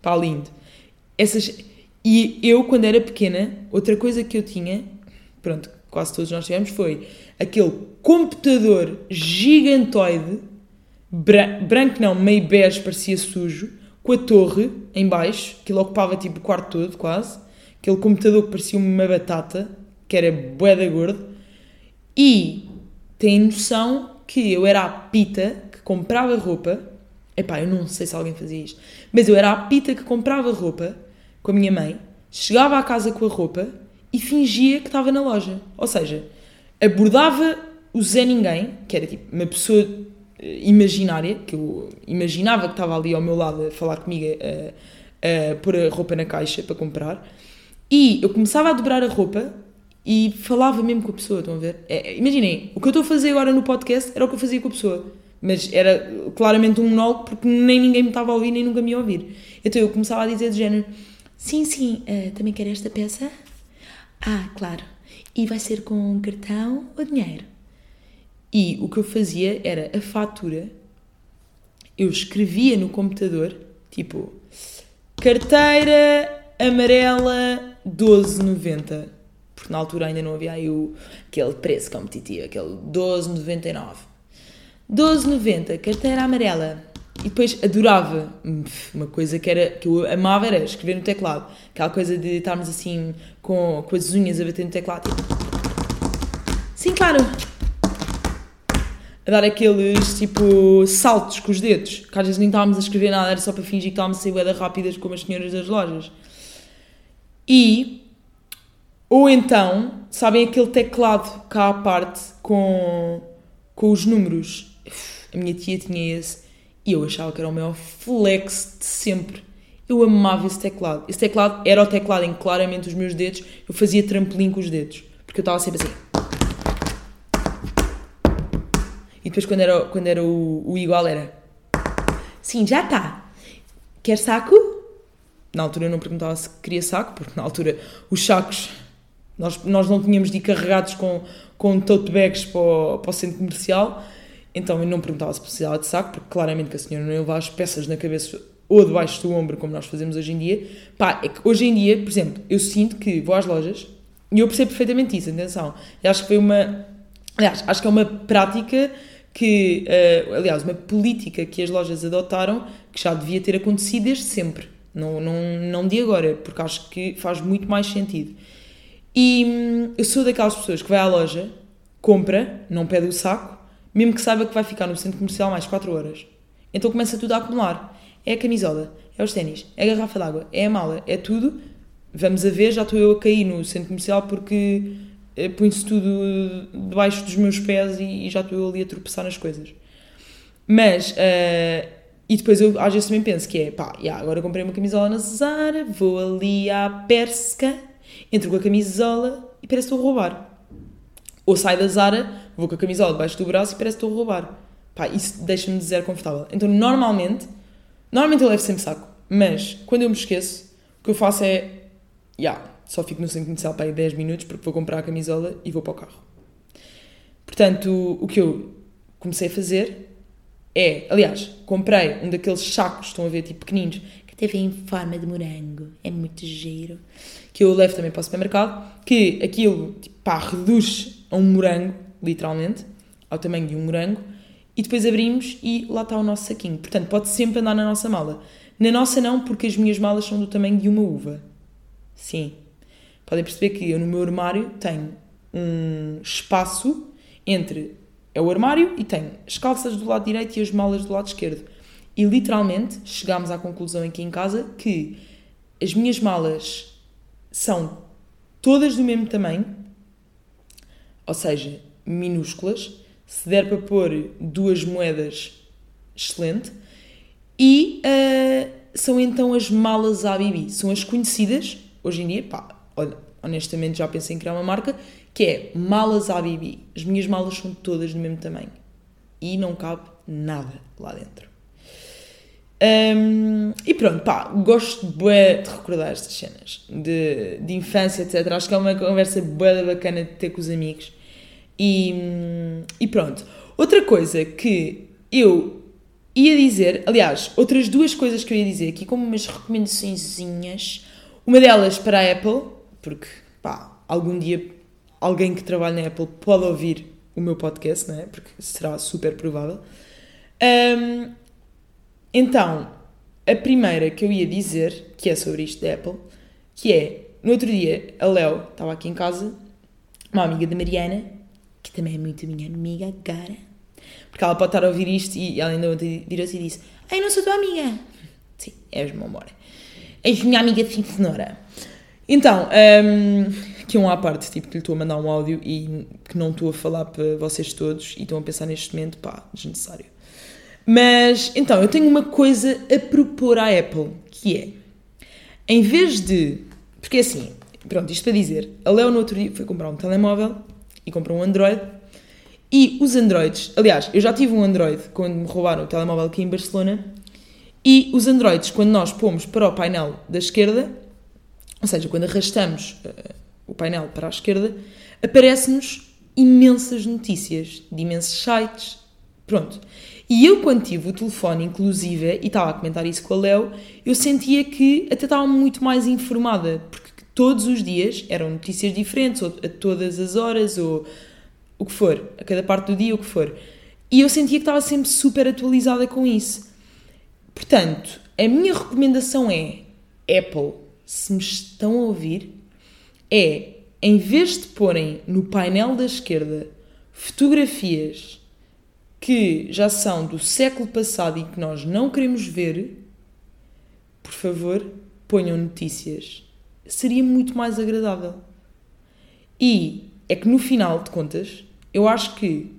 Pá, lindo. Essas, e eu, quando era pequena, outra coisa que eu tinha, pronto, quase todos nós tivemos, foi aquele computador gigantoide, bran- branco não, meio bege, parecia sujo, com a torre em baixo, que ele ocupava tipo o quarto todo, quase. Aquele computador que parecia uma batata, que era bué da gordo. E tem noção que eu era a pita comprava roupa. Epá, eu não sei se alguém fazia isto. Mas eu era a pita que comprava roupa com a minha mãe, chegava à casa com a roupa e fingia que estava na loja. Ou seja, abordava o Zé Ninguém, que era tipo uma pessoa eh, imaginária, que eu imaginava que estava ali ao meu lado a falar comigo, a, a pôr a roupa na caixa para comprar. E eu começava a dobrar a roupa e falava mesmo com a pessoa, estão a ver? É, imaginem, o que eu estou a fazer agora no podcast era o que eu fazia com a pessoa. Mas era claramente um monólogo porque nem ninguém me estava a ouvir, nem nunca me ia ouvir. Então eu começava a dizer do género: Sim, sim, eh, também quer esta peça? Ah, claro. E vai ser com cartão ou dinheiro? E o que eu fazia era a fatura, eu escrevia no computador, tipo, carteira amarela 12,90. Porque na altura ainda não havia aí o, aquele preço competitivo, aquele 12,99. 12,90, carteira amarela. E depois adorava, hum, uma coisa que, era, que eu amava era escrever no teclado. Aquela coisa de estarmos assim com, com as unhas a bater no teclado. Tipo, Sim, claro. A dar aqueles tipo saltos com os dedos. Que às vezes nem estávamos a escrever nada, era só para fingir que estávamos a sair bué rápidas como as senhoras das lojas. E. Ou então, sabem aquele teclado cá à parte com, com os números? A minha tia tinha esse e eu achava que era o maior flex de sempre. Eu amava esse teclado. Esse teclado era o teclado em que claramente os meus dedos, eu fazia trampolim com os dedos. Porque eu estava sempre assim. E depois quando era, quando era o, o igual era. Sim, já está. Quer saco? Na altura eu não perguntava se queria saco, porque na altura os sacos nós, nós não tínhamos de ir carregados com, com tote bags para o, para o centro comercial, então eu não perguntava se precisava de saco, porque claramente que a senhora não ia levar as peças na cabeça ou debaixo do ombro, como nós fazemos hoje em dia. Pá, é que hoje em dia, por exemplo, eu sinto que vou às lojas e eu percebo perfeitamente isso, atenção. Eu acho que foi uma. Aliás, acho que é uma prática que. eh, aliás, uma política que as lojas adotaram que já devia ter acontecido desde sempre. Não, não, não de agora, porque acho que faz muito mais sentido. E hum, eu sou daquelas pessoas que vai à loja, compra, não pede o saco, mesmo que saiba que vai ficar no centro comercial mais 4 horas. Então começa tudo a acumular. É a camisola, é os ténis, é a garrafa d'água, é a mala, é tudo. Vamos a ver, já estou eu a cair no centro comercial porque eh, põe-se tudo debaixo dos meus pés e, já estou eu ali a tropeçar nas coisas. Mas, eh, e depois eu às vezes também penso que é, pá, já, agora comprei uma camisola na Zara, vou ali à Persca Entro com a camisola e parece que estou a roubar. Ou saio da Zara, vou com a camisola debaixo do braço e parece que estou a roubar. Pá, isso deixa-me dizer confortável. Então, normalmente, normalmente eu levo sempre saco, mas quando eu me esqueço, o que eu faço é, já, yeah, só fico no centro inicial para aí 10 minutos porque vou comprar a camisola e vou para o carro. Portanto, o que eu comecei a fazer é, aliás, comprei um daqueles sacos, estão a ver, tipo pequeninos, que até vem em forma de morango, é muito giro, que eu levo também para o supermercado, que aquilo, tipo, pá, reduz a um morango, literalmente, ao tamanho de um morango, e depois abrimos e lá está o nosso saquinho. Portanto, pode sempre andar na nossa mala. Na nossa não, porque as minhas malas são do tamanho de uma uva. Sim. Podem perceber que eu no meu armário tenho um espaço entre é o armário e tenho as calças do lado direito e as malas do lado esquerdo. E literalmente chegámos à conclusão aqui em casa que as minhas malas são todas do mesmo tamanho, ou seja, minúsculas. Se der para pôr duas moedas, excelente. E uh, são então as malas ABB. São as conhecidas, hoje em dia, pá, honestamente já pensei em criar uma marca, que é malas ABB. As minhas malas são todas do mesmo tamanho e não cabe nada lá dentro. Um, e pronto, pá, gosto bué de recordar estas cenas de, de infância, etc. Acho que é uma conversa bué bacana de ter com os amigos. E, e pronto. Outra coisa que eu ia dizer, aliás, outras duas coisas que eu ia dizer aqui, como umas recomendações, uma delas para a Apple, porque pá, algum dia alguém que trabalha na Apple pode ouvir o meu podcast, não é? Porque será super provável. Um, então, a primeira que eu ia dizer, que é sobre isto da Apple, que é, no outro dia, a Léo estava aqui em casa, uma amiga da Mariana, que também é muito minha amiga agora, porque ela pode estar a ouvir isto e ela ainda virou-se e disse: Ai, não sou tua amiga. Sim, és meu amor. És minha amiga de senhora. Então, um, que um à parte, tipo, que lhe estou a mandar um áudio e que não estou a falar para vocês todos e estão a pensar neste momento, pá, desnecessário. Mas, então, eu tenho uma coisa a propor à Apple, que é, em vez de, porque é assim, pronto, isto para dizer, a Leo no outro dia foi comprar um telemóvel e comprou um Android e os Androids, aliás, eu já tive um Android quando me roubaram o telemóvel aqui em Barcelona e os Androids, quando nós pomos para o painel da esquerda, ou seja, quando arrastamos uh, o painel para a esquerda, aparecem-nos imensas notícias de imensos sites. Pronto. E eu, quando tive o telefone, inclusive, e estava a comentar isso com a Léo, eu sentia que até estava muito mais informada, porque todos os dias eram notícias diferentes, ou a todas as horas, ou o que for, a cada parte do dia, o que for. E eu sentia que estava sempre super atualizada com isso. Portanto, a minha recomendação é: Apple, se me estão a ouvir, é em vez de porem no painel da esquerda fotografias que já são do século passado e que nós não queremos ver, por favor, ponham notícias. Seria muito mais agradável. E é que no final de contas, eu acho que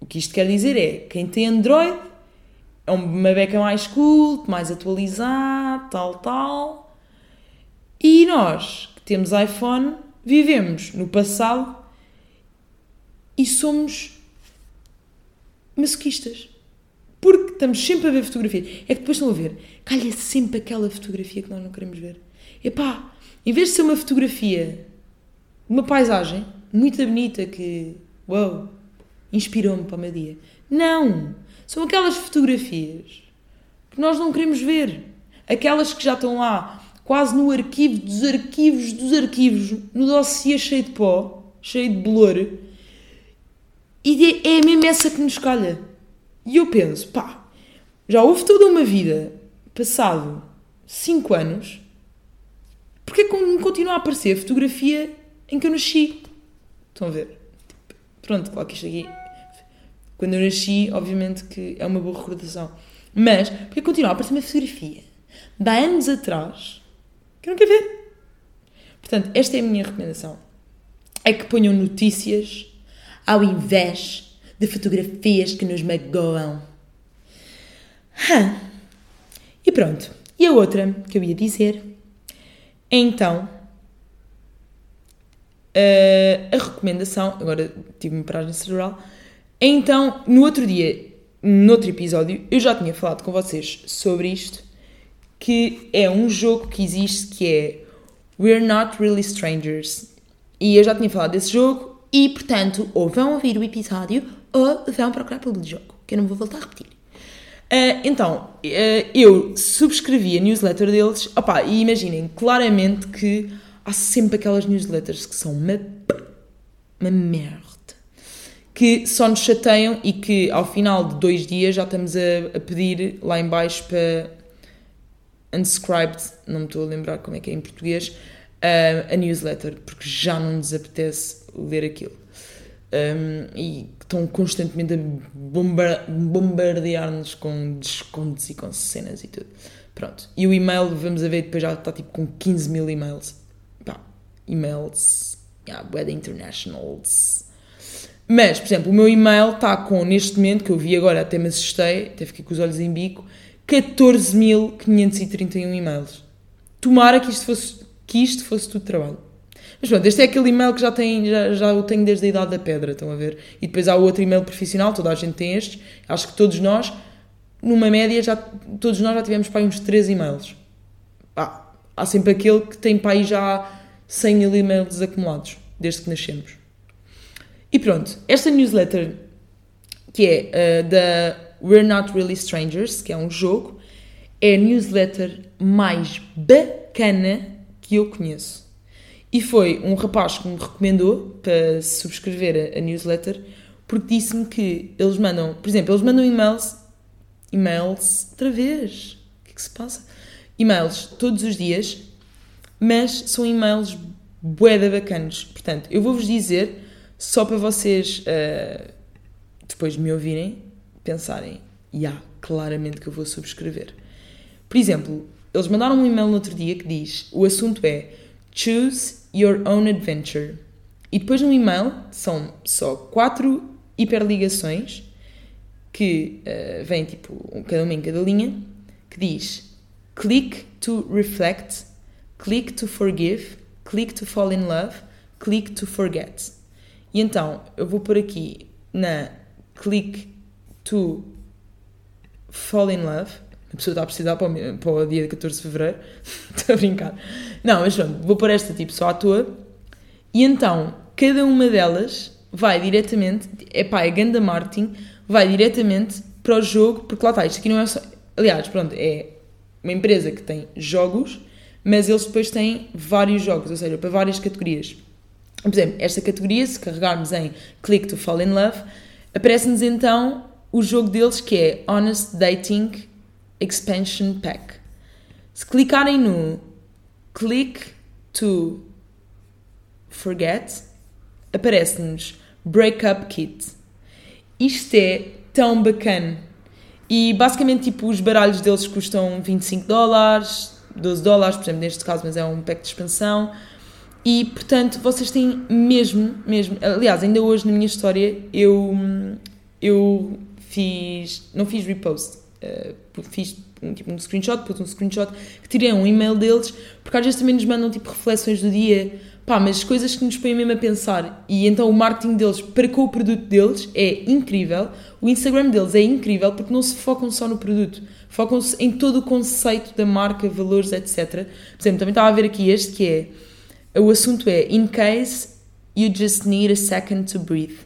o que isto quer dizer é quem tem Android é uma beca mais cool, mais atualizada, tal, tal. E nós, que temos iPhone, vivemos no passado e somos masoquistas. Porque estamos sempre a ver fotografias. É que depois estão a ver, calha sempre aquela fotografia que nós não queremos ver. Epá, em vez de ser uma fotografia uma paisagem muito bonita que, uau, inspirou-me para o meu dia. Não! São aquelas fotografias que nós não queremos ver. Aquelas que já estão lá quase no arquivo dos arquivos dos arquivos, no dossiê cheio de pó, cheio de blur, e é a mesma essa que nos calha. E eu penso, pá, já houve toda uma vida, passado 5 anos, porque me continua a aparecer fotografia em que eu nasci? Estão a ver? Pronto, claro isto aqui, quando eu nasci, obviamente que é uma boa recordação. Mas, porque continua a aparecer uma fotografia de há anos atrás, que não quer ver. Portanto, esta é a minha recomendação. É que ponham notícias ao invés de fotografias que nos magoam. Hum. E pronto. E a outra que eu ia dizer é então Uh, a recomendação, agora tive uma paragem cerebral. Então, no outro dia, noutro episódio, eu já tinha falado com vocês sobre isto, que é um jogo que existe que é We're Not Really Strangers. E eu já tinha falado desse jogo e, portanto, ou vão ouvir o episódio ou vão procurar pelo jogo, que eu não vou voltar a repetir. Uh, então, uh, eu subscrevi a newsletter deles, opá, e imaginem claramente que há sempre aquelas newsletters que são uma, uma merda. Que só nos chateiam e que ao final de dois dias já estamos a, a pedir lá em baixo para unscribed, não me estou a lembrar como é que é em português, uh, a newsletter, porque já não nos apetece ler aquilo. Um, e estão constantemente a bombardear-nos com descontos e com cenas e tudo. Pronto. E o e-mail, vamos a ver, depois já está tipo com 15 mil e-mails. Pá, e-mails, yeah, web internationals. Mas, por exemplo, o meu e-mail está com, neste momento, que eu vi agora, até me assustei, até fiquei com os olhos em bico, 14.531 e-mails. Tomara que isto fosse, que isto fosse tudo trabalho. Mas pronto, este é aquele e-mail que já, tem, já, já o tenho desde a idade da pedra, estão a ver? E depois há outro e-mail profissional, toda a gente tem estes. Acho que todos nós, numa média, já, todos nós já tivemos para aí uns 3 e-mails. Ah, há sempre aquele que tem para aí já 100 mil e-mails acumulados, desde que nascemos. E pronto, esta newsletter, que é uh, da We're Not Really Strangers, que é um jogo, é a newsletter mais bacana que eu conheço. E foi um rapaz que me recomendou para subscrever a, newsletter, porque disse-me que eles mandam, por exemplo, eles mandam e-mails, e-mails, outra vez, o que é que se passa? E-mails todos os dias, mas são e-mails bué bacanos. Portanto, eu vou-vos dizer, só para vocês, uh, depois de me ouvirem, pensarem, já, yeah, claramente que eu vou subscrever. Por exemplo, eles mandaram um e-mail no outro dia que diz, o assunto é Choose Your Own Adventure. E depois no e-mail são só quatro hiperligações que uh, vêm tipo cada uma em cada linha que diz click to reflect, click to forgive, click to fall in love, click to forget. E então eu vou por aqui na click to fall in love. A pessoa está a precisar para o, para o dia 14 de fevereiro. Estou a brincar. Não, mas pronto, vou pôr esta tipo só à toa. E então, cada uma delas vai diretamente, é pá, é ganda marketing, vai diretamente para o jogo, porque lá está, isto aqui não é só. Aliás, pronto, é uma empresa que tem jogos, mas eles depois têm vários jogos, ou seja, para várias categorias. Por exemplo, esta categoria, se carregarmos em Click to Fall in Love, aparece-nos então o jogo deles que é Honest Dating Expansion Pack. Se clicarem no click to forget, aparece-nos Breakup Kit. Isto é tão bacana. E basicamente, tipo, os baralhos deles custam 25 dólares, 12 dólares, por exemplo, neste caso, mas é um pack de expansão. E, portanto, vocês têm mesmo, mesmo... Aliás, ainda hoje na minha história, eu, eu fiz... Não fiz repost, uh, fiz um, tipo, um screenshot, pus um screenshot, que tirei um e-mail deles, porque às vezes também nos mandam tipo reflexões do dia, pá, mas coisas que nos põem mesmo a pensar. E então o marketing deles para com o produto deles é incrível, o Instagram deles é incrível porque não se focam só no produto, focam-se em todo o conceito da marca, valores, etc. Por exemplo, também estava a ver aqui este que é, o assunto é In case you just need a second to breathe.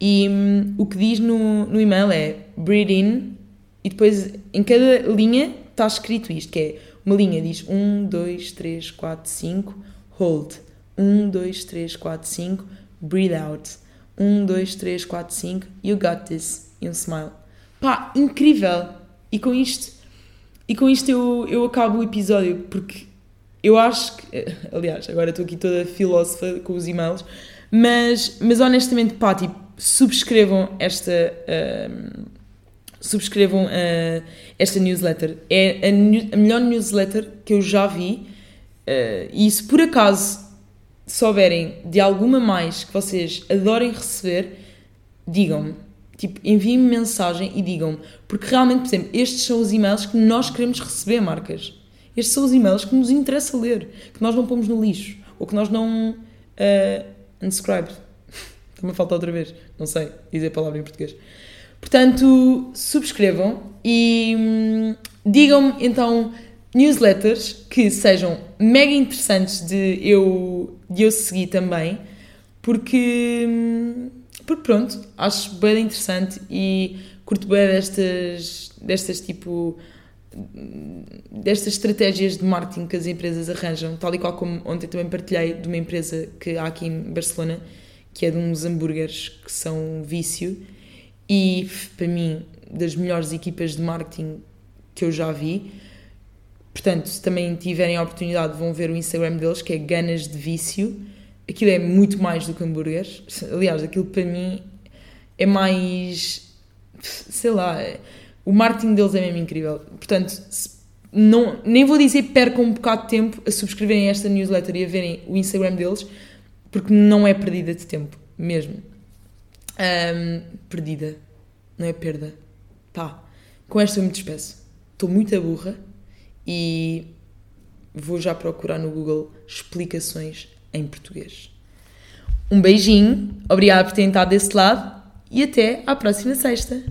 E hum, o que diz no, no e-mail é Breathe in e depois em cada linha está escrito isto, que é uma linha diz 1, 2, 3, 4, 5, hold. 1, 2, 3, 4, 5, breathe out. 1, 2, 3, 4, 5, you got this. E um smile. Pá, incrível! E com isto, e com isto eu, eu acabo o episódio, porque eu acho que. Aliás, agora estou aqui toda filósofa com os e-mails, mas, mas honestamente, pá, tipo, subscrevam esta. Uh, subscrevam uh, esta newsletter. É a, a, melhor newsletter que eu já vi. Uh, e se por acaso souberem de alguma mais que vocês adorem receber, digam-me. Tipo, enviem-me mensagem e digam-me. Porque realmente, por exemplo, estes são os e-mails que nós queremos receber, marcas. Estes são os e-mails que nos interessa ler, que nós não pomos no lixo, ou que nós não. Uh, unsubscribe. Também falta outra vez, não sei dizer a palavra em português. Portanto, subscrevam e hum, digam-me então newsletters que sejam mega interessantes de eu, de eu seguir também, porque, hum, porque pronto, acho bem interessante e curto bem destas, destas tipo destas estratégias de marketing que as empresas arranjam, tal e qual como ontem também partilhei de uma empresa que há aqui em Barcelona, que é de uns hambúrgueres que são vício, e para mim, das melhores equipas de marketing que eu já vi. Portanto, se também tiverem a oportunidade, vão ver o Instagram deles, que é Ganas de Vício. Aquilo é muito mais do que hambúrgueres. Aliás, aquilo para mim é mais. sei lá o marketing deles é mesmo incrível. Portanto, não, nem vou dizer percam um bocado de tempo a subscreverem esta newsletter e a verem o Instagram deles, porque não é perdida de tempo, mesmo. Um, perdida, não é perda. Pá, com esta eu me despeço. Estou muito burra e vou já procurar no Google explicações em português. Um beijinho, obrigada por terem estado desse lado e até à próxima sexta.